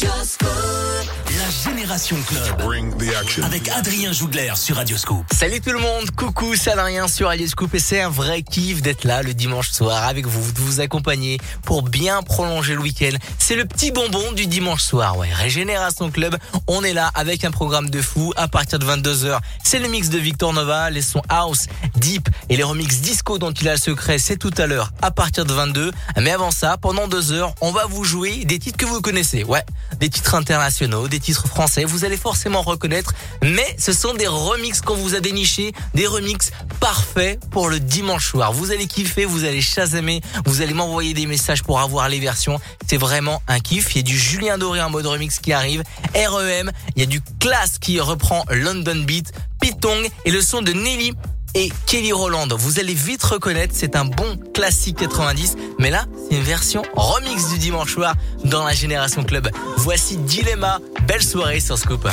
La Génération Club. Avec Adrien Jougler sur Radioscope. Salut tout le monde, coucou, c'est Adrien sur Radioscope et c'est un vrai kiff d'être là le dimanche soir avec vous, de vous accompagner pour bien prolonger le week-end. C'est le petit bonbon du dimanche soir, ouais. Régénération Club, on est là avec un programme de fou à partir de 22h. C'est le mix de Victor Nova, les sons house, deep et les remix disco dont il a le secret, c'est tout à l'heure à partir de 22. Mais avant ça, pendant deux heures, on va vous jouer des titres que vous connaissez, ouais. Des titres internationaux, des titres français, vous allez forcément reconnaître, mais ce sont des remixes qu'on vous a dénichés, des remixes parfaits pour le dimanche soir. Vous allez kiffer, vous allez chasamer, vous allez m'envoyer des messages pour avoir les versions. C'est vraiment un kiff. Il y a du Julien Doré en mode remix qui arrive, REM, il y a du Class qui reprend London Beat, Pitong et le son de Nelly et Kelly Roland. Vous allez vite reconnaître, c'est un bon classique 90, mais là, c'est une version remix du dimanche soir dans la Génération Club. Voici Dilemma, belle soirée sur Scoop.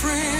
friend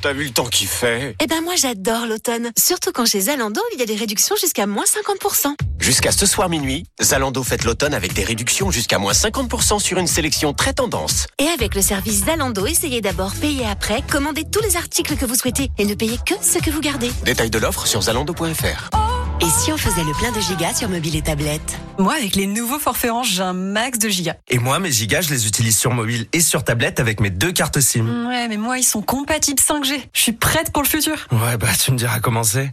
T'as vu le temps qu'il fait Eh ben moi j'adore l'automne. Surtout quand chez Zalando, il y a des réductions jusqu'à moins 50%. Jusqu'à ce soir minuit, Zalando fête l'automne avec des réductions jusqu'à moins 50% sur une sélection très tendance. Et avec le service Zalando, essayez d'abord, payer après, commandez tous les articles que vous souhaitez et ne payez que ce que vous gardez. Détail de l'offre sur zalando.fr. Et si on faisait le plein de gigas sur mobile et tablette Moi, avec les nouveaux forfaits Orange, j'ai un max de gigas. Et moi, mes gigas, je les utilise sur mobile et sur tablette avec mes deux cartes SIM. Ouais, mais moi, ils sont compatibles 5G. Je suis prête pour le futur. Ouais, bah tu me diras comment c'est.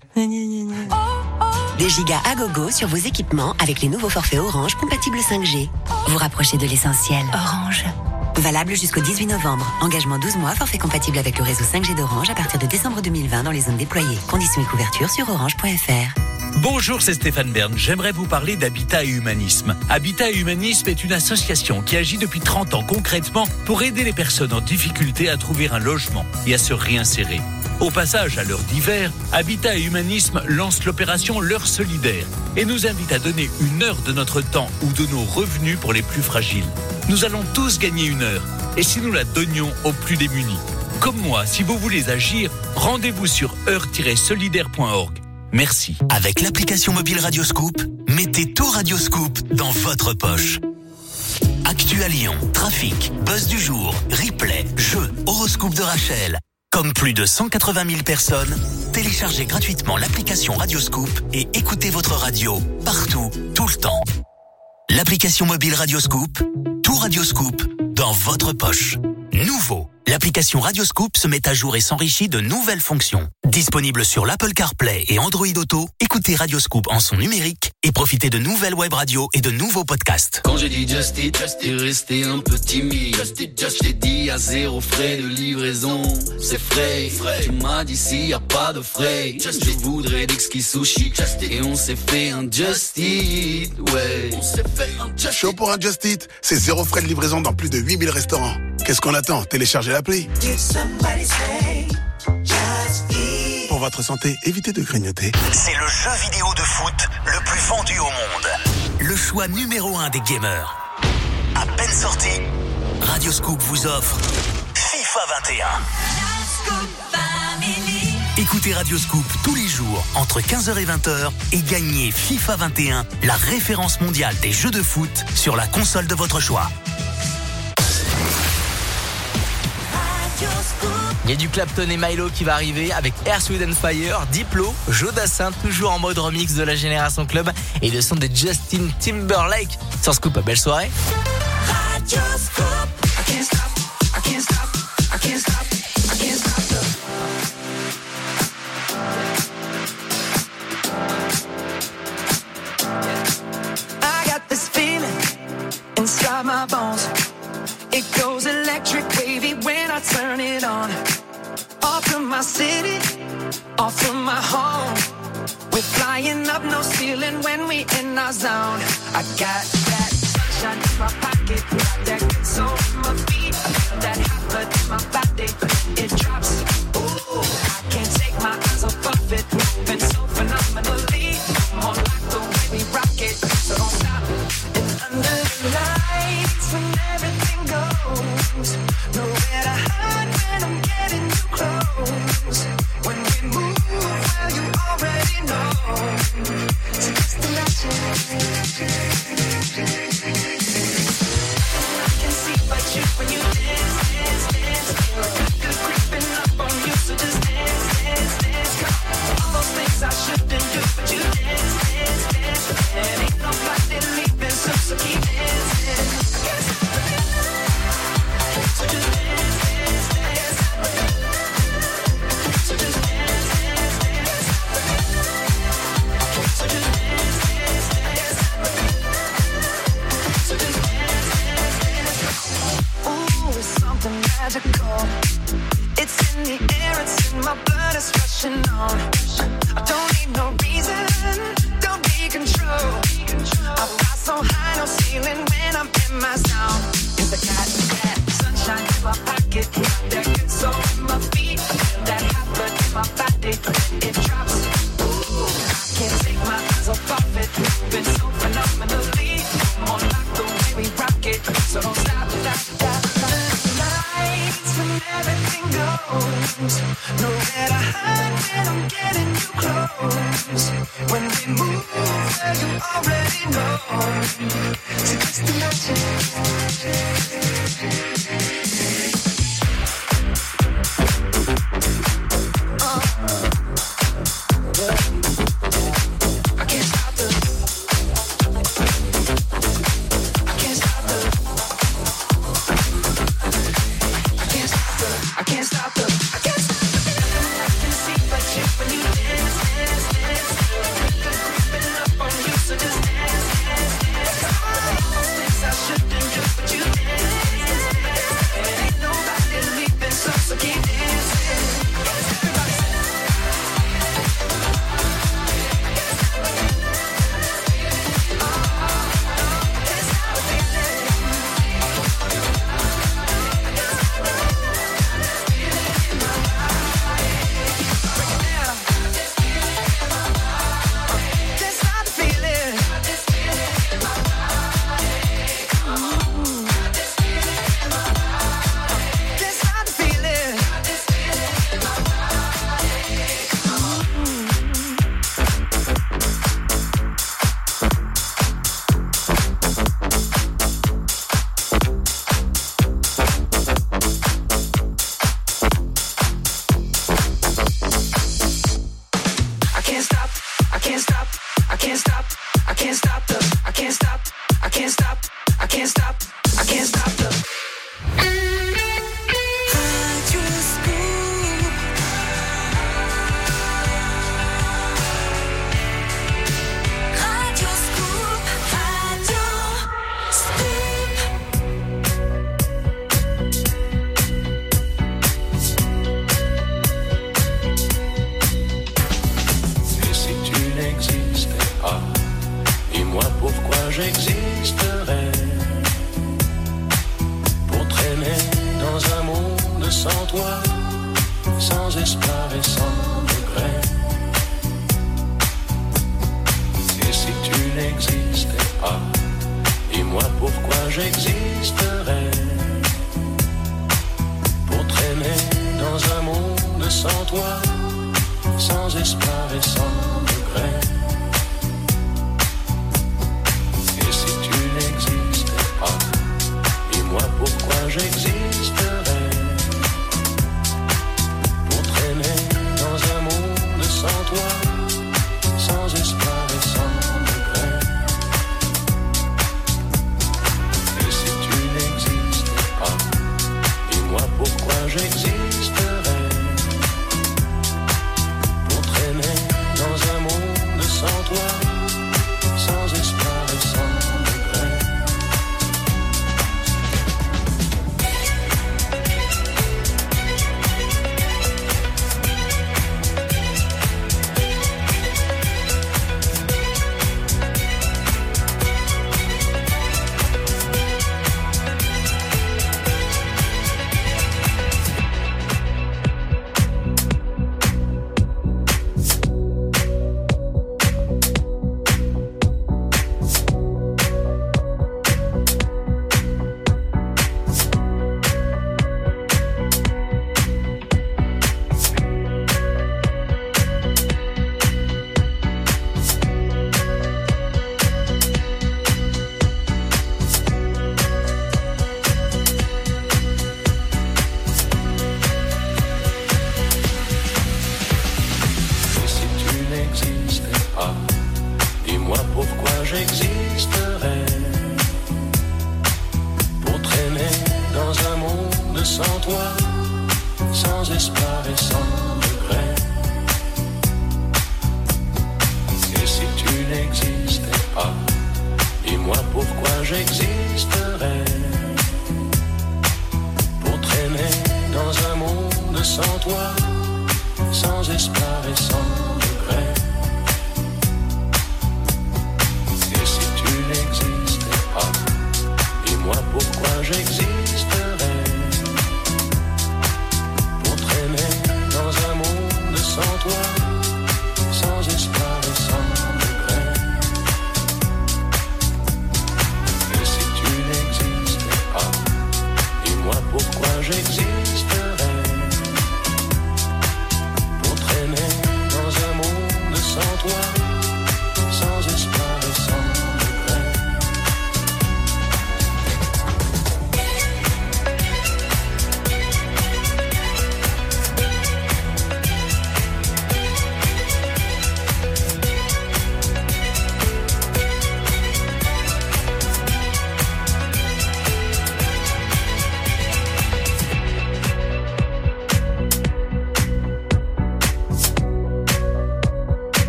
Des gigas à gogo sur vos équipements avec les nouveaux forfaits Orange compatibles 5G. Vous rapprochez de l'essentiel. Orange. Valable jusqu'au 18 novembre. Engagement 12 mois, forfait compatible avec le réseau 5G d'Orange à partir de décembre 2020 dans les zones déployées. Conditions et couverture sur orange.fr. Bonjour, c'est Stéphane Bern. J'aimerais vous parler d'Habitat et Humanisme. Habitat et Humanisme est une association qui agit depuis 30 ans concrètement pour aider les personnes en difficulté à trouver un logement et à se réinsérer. Au passage, à l'heure d'hiver, Habitat et Humanisme lance l'opération L'heure solidaire et nous invite à donner une heure de notre temps ou de nos revenus pour les plus fragiles. Nous allons tous gagner une heure et si nous la donnions aux plus démunis. Comme moi, si vous voulez agir, rendez-vous sur heure-solidaire.org. Merci. Avec l'application mobile Radioscoop, mettez tout Radioscoop dans votre poche. Actu à Lyon, trafic, buzz du jour, replay, jeux, horoscope de Rachel. Comme plus de 180 000 personnes, téléchargez gratuitement l'application Radioscoop et écoutez votre radio partout, tout le temps. L'application mobile Radioscoop, tout Radioscoop dans votre poche. Nouveau l'application Radioscoop se met à jour et s'enrichit de nouvelles fonctions. Disponible sur l'Apple CarPlay et Android Auto, écoutez Radioscoop en son numérique et profitez de nouvelles web radios et de nouveaux podcasts. Quand j'ai dit Just It, t'es resté un peu timide. Just It, Just It, dit à zéro frais de livraison. C'est frais, tu m'as dit s'il y a pas de frais. Just je voudrais d'exquis sushi. Just It, et on s'est fait un Just It, ouais. On s'est fait un Just Show pour un Just It, c'est zéro frais de livraison dans plus de 8000 restaurants. Qu'est-ce qu'on attend? Téléchargez pour votre santé, évitez de grignoter. C'est le jeu vidéo de foot le plus vendu au monde. Le choix numéro un des gamers. À peine sorti, Radioscoop vous offre FIFA 21. Écoutez Radioscoop tous les jours entre 15h et 20h et gagnez FIFA 21, la référence mondiale des jeux de foot sur la console de votre choix. Il y a du Clapton et Milo qui va arriver avec Air Sweden Fire, Diplo, Jodassin, toujours en mode remix de la Génération Club et le son de Justin Timberlake. Sans scoop, belle soirée. Turn it on. Off from my city, off from my home. We're flying up, no ceiling when we in our zone. I got that sunshine in my pocket, that soul in my feet, that hot blood in my body. It drives projects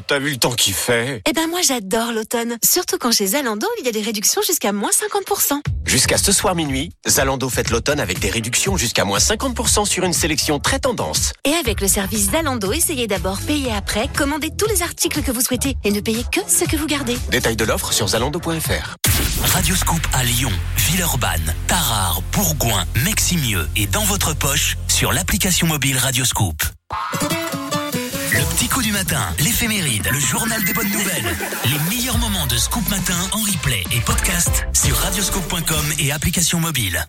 T'as vu le temps qu'il fait Eh ben moi j'adore l'automne, surtout quand chez Zalando il y a des réductions jusqu'à moins 50%. Jusqu'à ce soir minuit, Zalando fête l'automne avec des réductions jusqu'à moins 50% sur une sélection très tendance. Et avec le service Zalando, essayez d'abord, payer après, commandez tous les articles que vous souhaitez et ne payez que ce que vous gardez. Détail de l'offre sur zalando.fr. Radioscoop à Lyon, Villeurbanne, Tarare, Bourgoin, Meximieux et dans votre poche sur l'application mobile Radioscoop. Le petit coup du matin, l'éphéméride, le journal des bonnes nouvelles. Les meilleurs moments de Scoop Matin en replay et podcast sur radioscoop.com et application mobile.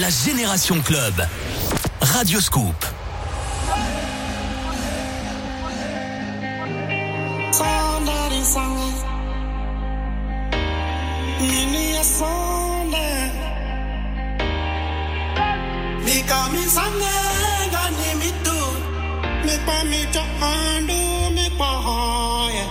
La Génération Club. Radioscoop. Make me to undo, make me higher.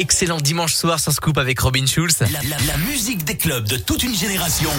Excellent dimanche soir sur Scoop avec Robin Schulz. La, la- la musique des clubs de toute une génération.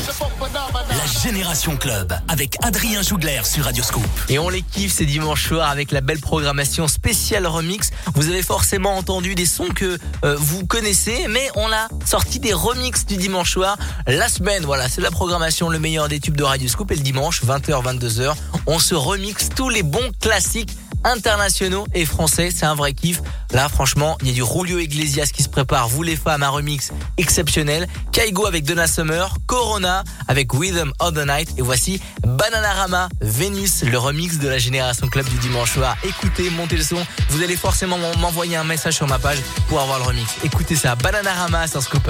La Génération Club avec Adrien Jougler sur Radioscoop. Et on les kiffe ces dimanches soirs avec la belle programmation spéciale remix. Vous avez forcément entendu des sons que euh, vous connaissez, mais on a sorti des remixes du dimanche soir. La semaine, voilà, c'est la programmation, le meilleur des tubes de Radio Scoop. Et le dimanche, 20h, 22h, on se remixe tous les bons classiques internationaux et français. C'est un vrai kiff. Là, franchement, il y a du Julio Iglesias qui se prépare. Vous les femmes, un remix exceptionnel. Kaigo avec Donna Summer. Corona avec Rhythm of the Night. Et voici Bananarama Vénus, le remix de la Génération Club du dimanche soir. Écoutez, montez le son. Vous allez forcément m'envoyer un message sur ma page pour avoir le remix. Écoutez ça. Bananarama sur Scoop.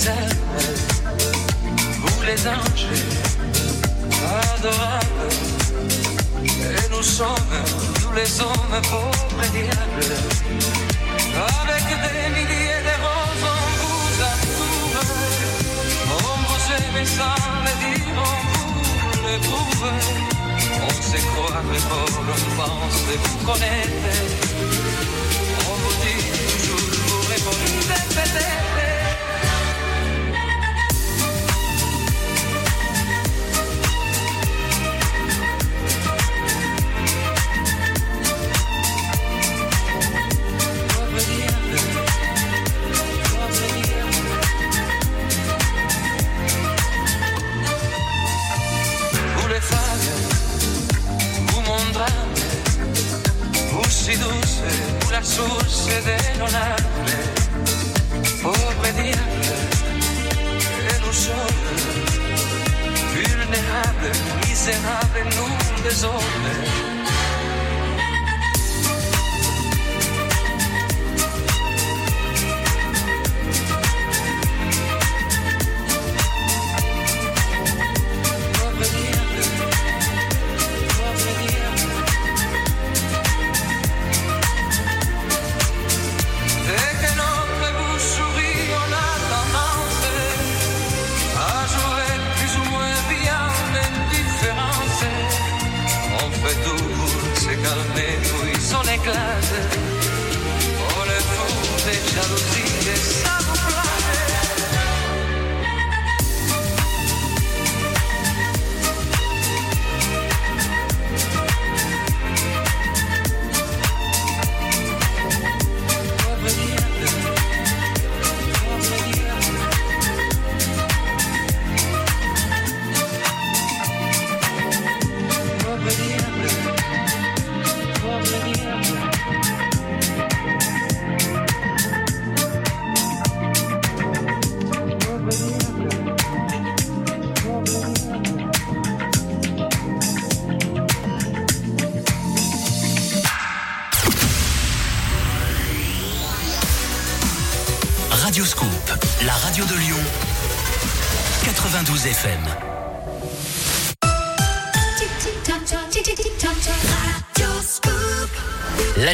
les ailes, vous les anges adorables, et nous sommes, tous les hommes beaux.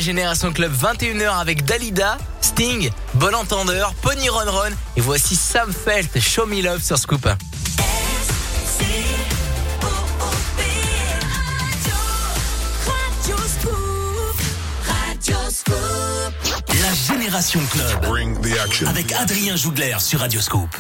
Génération Club 21h avec Dalida, Sting, Bon Entendeur, Pony Ron Ron et voici Sam Felt, Show Me Love sur Scoop. La Génération Club avec Adrien Jougler sur Radio Scoop.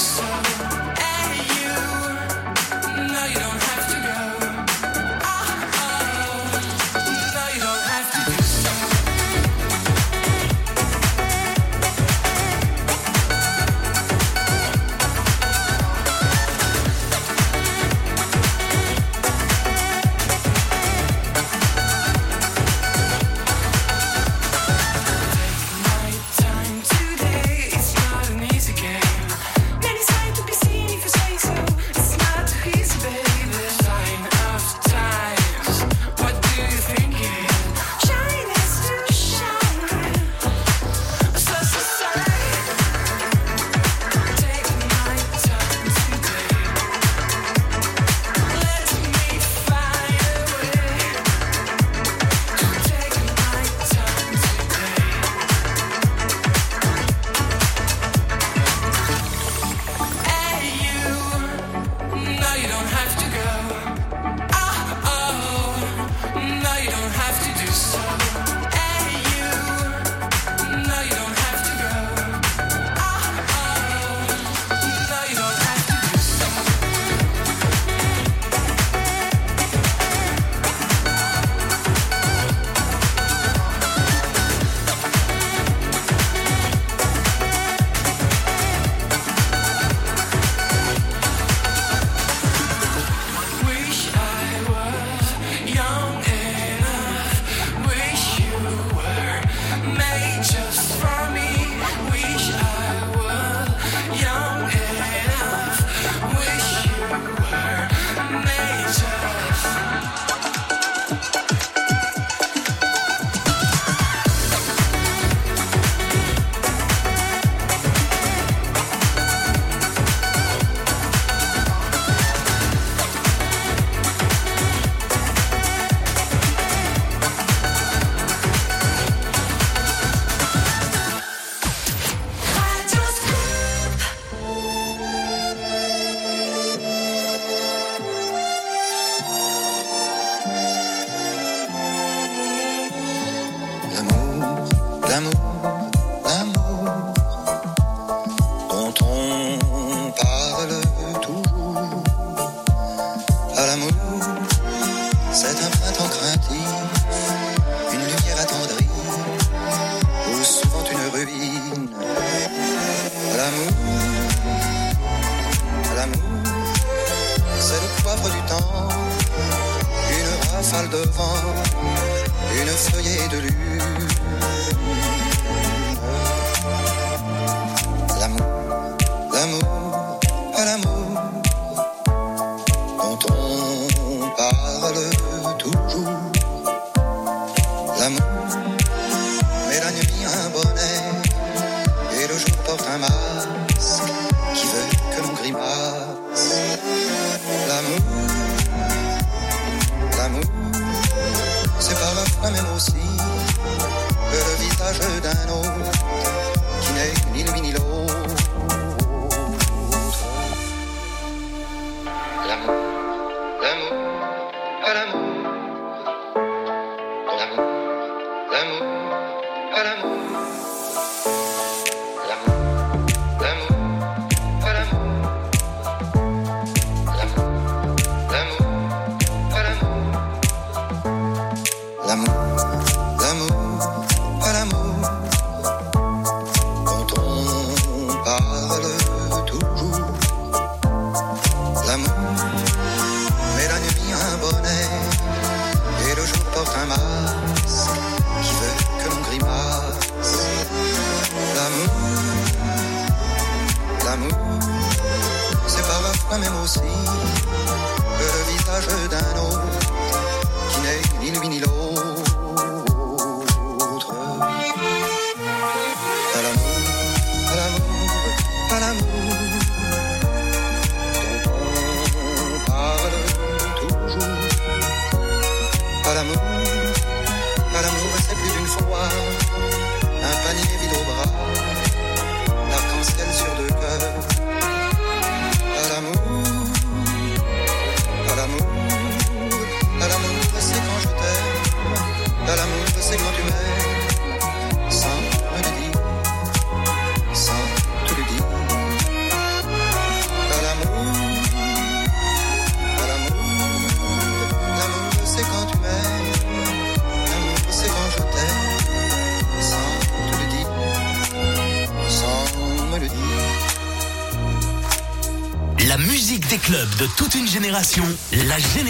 Peace.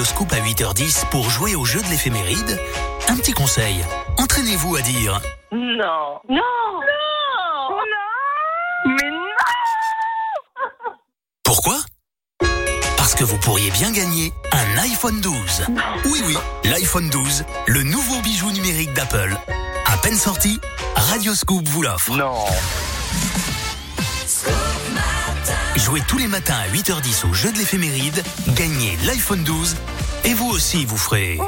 Radioscoop à 8h10 pour jouer au jeu de l'éphéméride, un petit conseil. Entraînez-vous à dire Non. Non. Non. Non. Mais non. Pourquoi? Parce que vous pourriez bien gagner un iPhone 12. Oui, oui, l'iPhone 12, le nouveau bijou numérique d'Apple. À peine sorti, Radioscoop vous l'offre. Non. Jouez tous les matins à 8h10 au jeu de l'éphéméride, gagnez l'iPhone 12 et vous aussi vous ferez...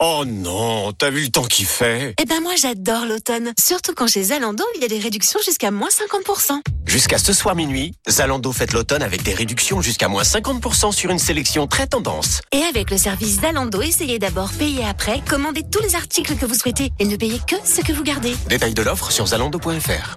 Oh non, t'as vu le temps qu'il fait Eh ben moi j'adore l'automne, surtout quand chez Zalando il y a des réductions jusqu'à moins 50%. Jusqu'à ce soir minuit, Zalando fête l'automne avec des réductions jusqu'à moins 50% sur une sélection très tendance. Et avec le service Zalando, essayez d'abord, payez après, commandez tous les articles que vous souhaitez et ne payez que ce que vous gardez. Détail de l'offre sur zalando.fr.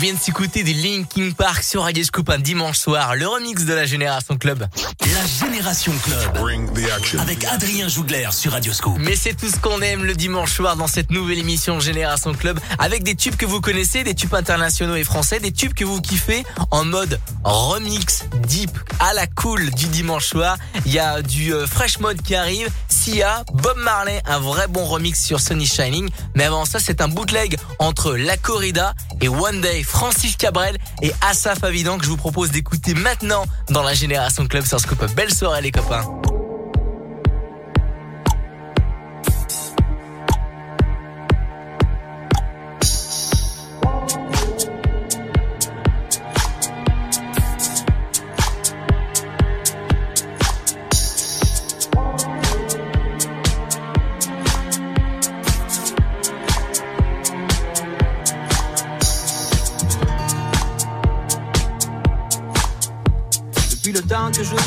Vient de s'écouter des Linkin Park sur Radio Scoop un dimanche soir, le remix de la Génération Club. La Génération Club. Avec Adrien Jougler sur Radioscope. Mais c'est tout ce qu'on aime le dimanche soir dans cette nouvelle émission Génération Club avec des tubes que vous connaissez, des tubes internationaux et français, des tubes que vous kiffez en mode remix deep à la cool du dimanche soir. Il y a du euh, fresh mode qui arrive, Sia, Bob Marley, un vrai bon remix sur Sunny Shining. Mais avant ça, c'est un bootleg entre La Corrida et One Day, Francis Cabrel et Asaf Avidan que je vous propose d'écouter maintenant dans la Génération Club sur Scoop. Belle soirée les copains.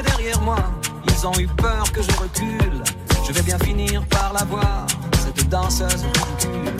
Derrière moi, ils ont eu peur que je recule. Je vais bien finir par la voir, cette danseuse ridicule.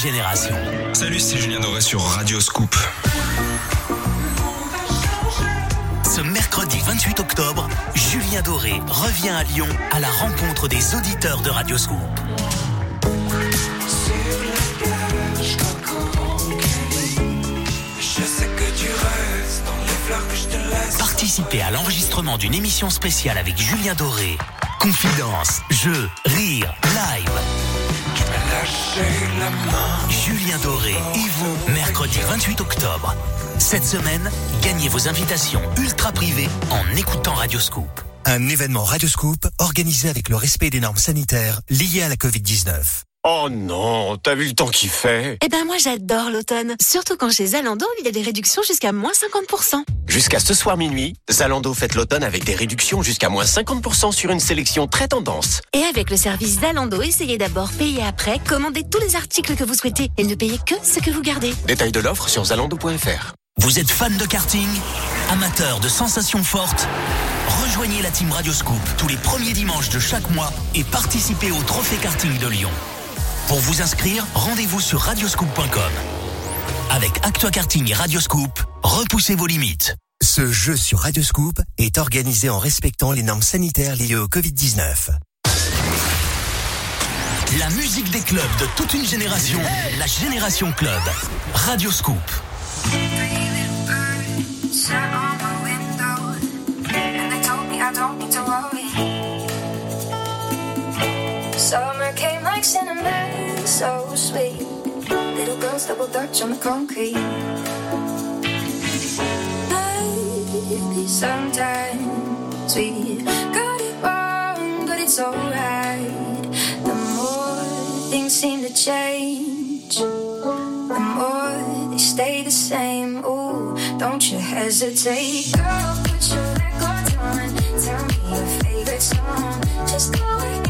Génération. Salut, c'est Julien Doré sur Radio Scoop. Ce mercredi 28 octobre, Julien Doré revient à Lyon à la rencontre des auditeurs de te laisse. Participez à l'enregistrement d'une émission spéciale avec Julien Doré. Confidence, jeux, rire, Julien Doré et vous, mercredi 28 octobre. Cette semaine, gagnez vos invitations ultra privées en écoutant Radioscoop. Un événement Radioscoop organisé avec le respect des normes sanitaires liées à la Covid-19. Oh non, t'as vu le temps qu'il fait Eh ben moi j'adore l'automne, surtout quand chez Zalando il y a des réductions jusqu'à moins 50%. Jusqu'à ce soir minuit, Zalando fête l'automne avec des réductions jusqu'à moins 50% sur une sélection très tendance. Et avec le service Zalando, essayez d'abord, payez après, commandez tous les articles que vous souhaitez et ne payez que ce que vous gardez. Détail de l'offre sur zalando.fr. Vous êtes fan de karting Amateur de sensations fortes? Rejoignez la team Radioscoop tous les premiers dimanches de chaque mois et participez au Trophée Karting de Lyon. Pour vous inscrire, rendez-vous sur radioscoop.com. Avec Actua Karting et Radioscoop, repoussez vos limites. Ce jeu sur Radioscoop est organisé en respectant les normes sanitaires liées au Covid-19. La musique des clubs de toute une génération, la Génération Club. Radioscoop. Summer came like cinnamon, so sweet. Little girls double dutch on the concrete. Maybe sometimes we got it wrong, but it's alright. The more things seem to change, the more they stay the same. Ooh, don't you hesitate, girl. Put your records on. Tell me your favorite song. Just go and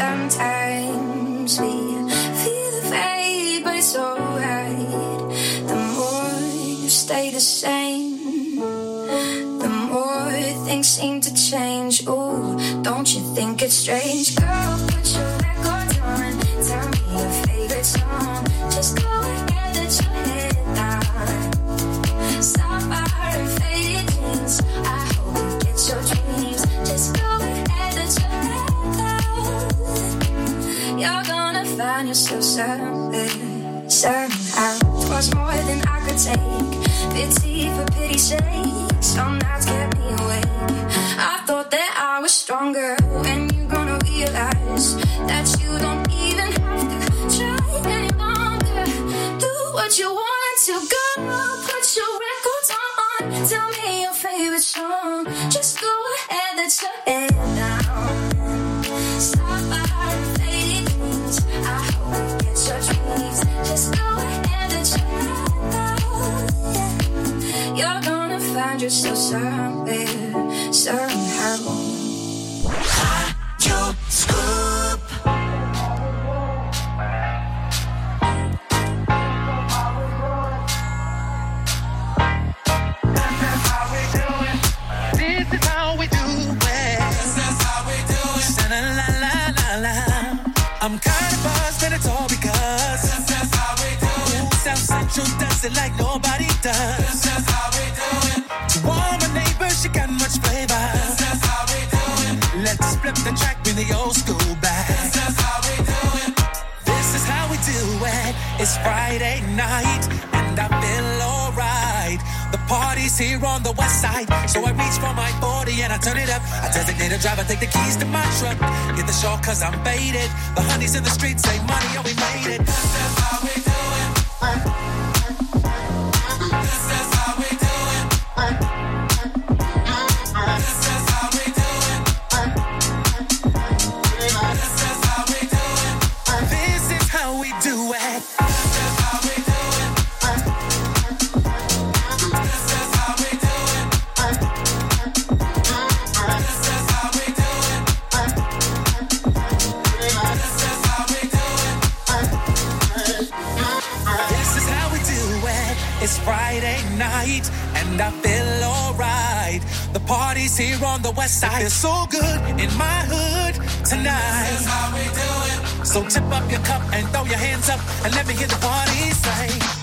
sometimes we feel afraid, but it's alright. The more you stay the same, the more things seem to change. Ooh, don't you think it's strange, girl? Put your records on. Tell me your favorite song. Just go ahead, let your head down. Sapphire and faded jeans. I hope you get your dreams. You're gonna find yourself somewhere, somehow. Twas more than I could take. Pity for pity's sake. Some nights kept me awake. I thought that I was stronger. When you gonna realize that you don't even have to try any longer. Do what you want to go. Put your records on. Tell me your favorite song. Just go ahead, let your head down. You're gonna find yourself somewhere, somehow. Hot scoop. I'm kind of buzzed, but it's all because that's, that's how we do it. South Central does like nobody does. Old school back. This is how we do it. This is how we do it. It's Friday night, and I feel alright. The party's here on the west side, so I reach for my 40 and I turn it up. I designate a driver, take the keys to my truck. Hit the shore cause I'm faded. The honeys in the streets say money, oh we made it. This is how we feeling so good in my hood tonight. This is how we do it. So tip up your cup and throw your hands up and let me hear the party say.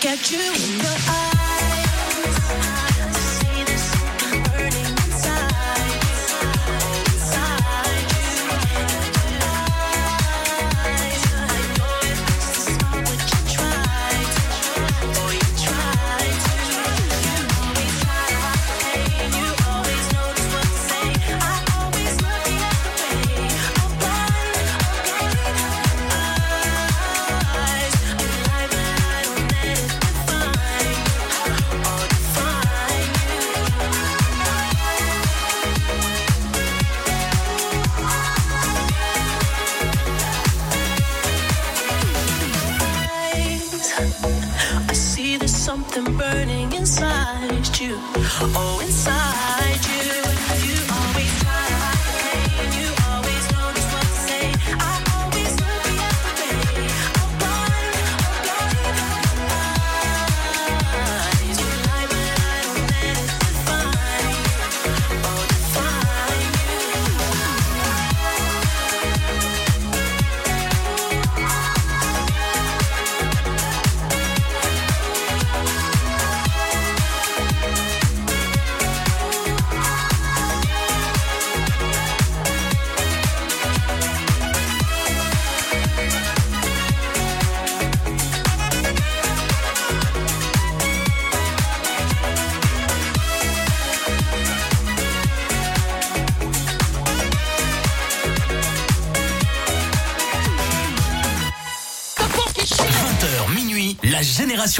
look at you.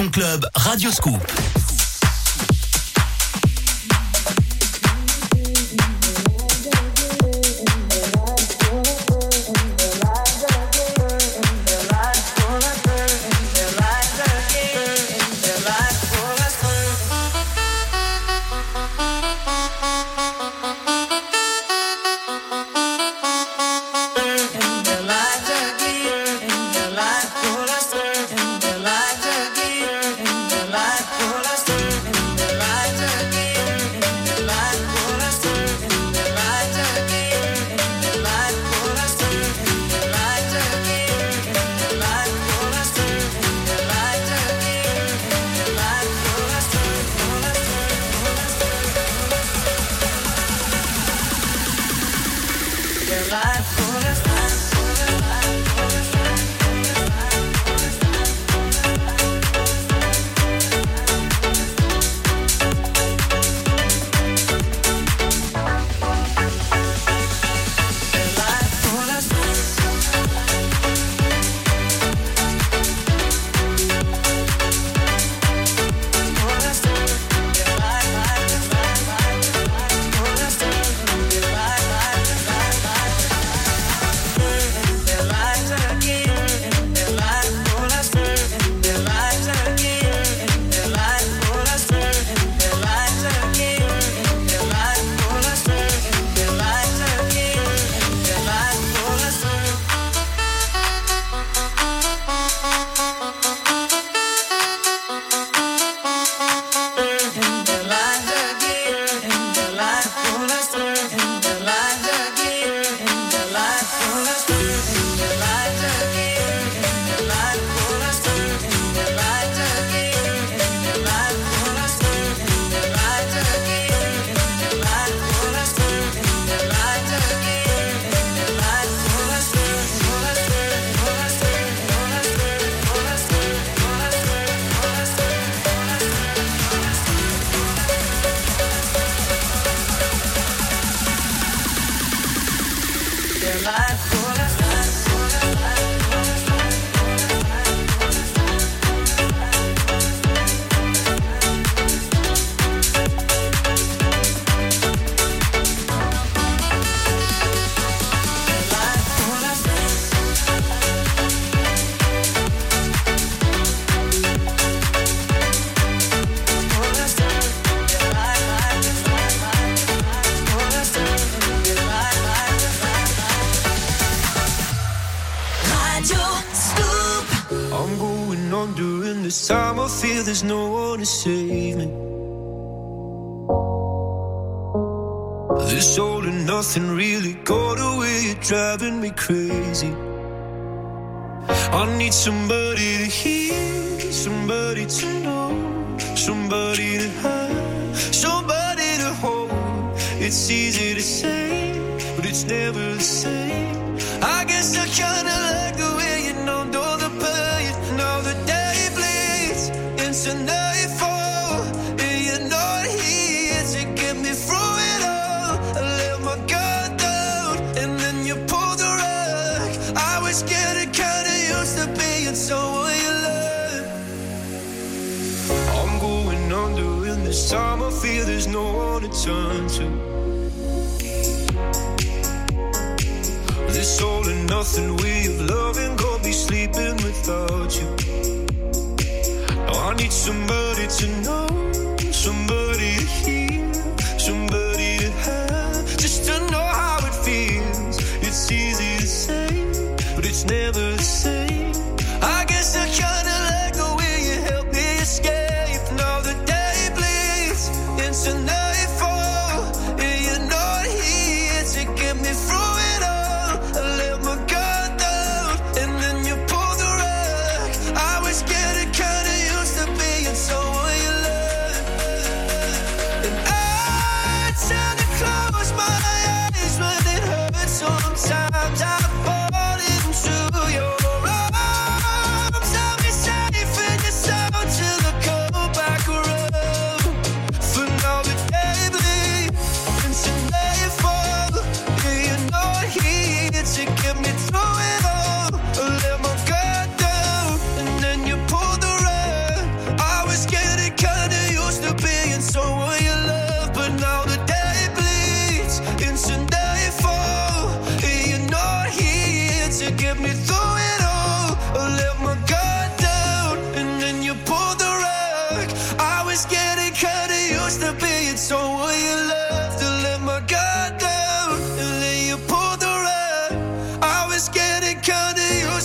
Club, Radio Scoop.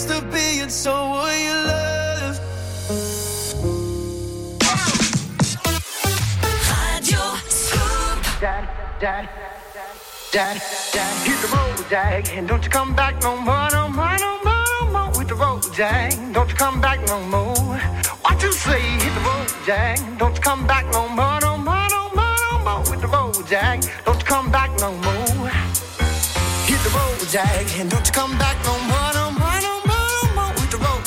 Used to being someone you love. Radio Scoop. Daddy, daddy, daddy, daddy, hit the road, Jack, and don't you come back no more, no more, no more, no more with the road, Jack. Don't you come back no more. What you say? Hit the road, Jack. Don't you come back no more, no more, no more, no more with the road, Jack. Don't you come back no more. Hit the road, Jack, and don't you come back no more, no more, no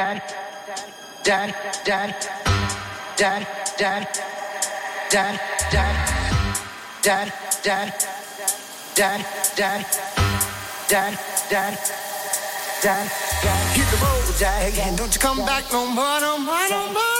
dad, dad, dad, dad, dad, dad, dad, dad, dad, dad, dad, dad, dad, dad, dad. Hit the road, dad, and don't you come back no more, no more, no more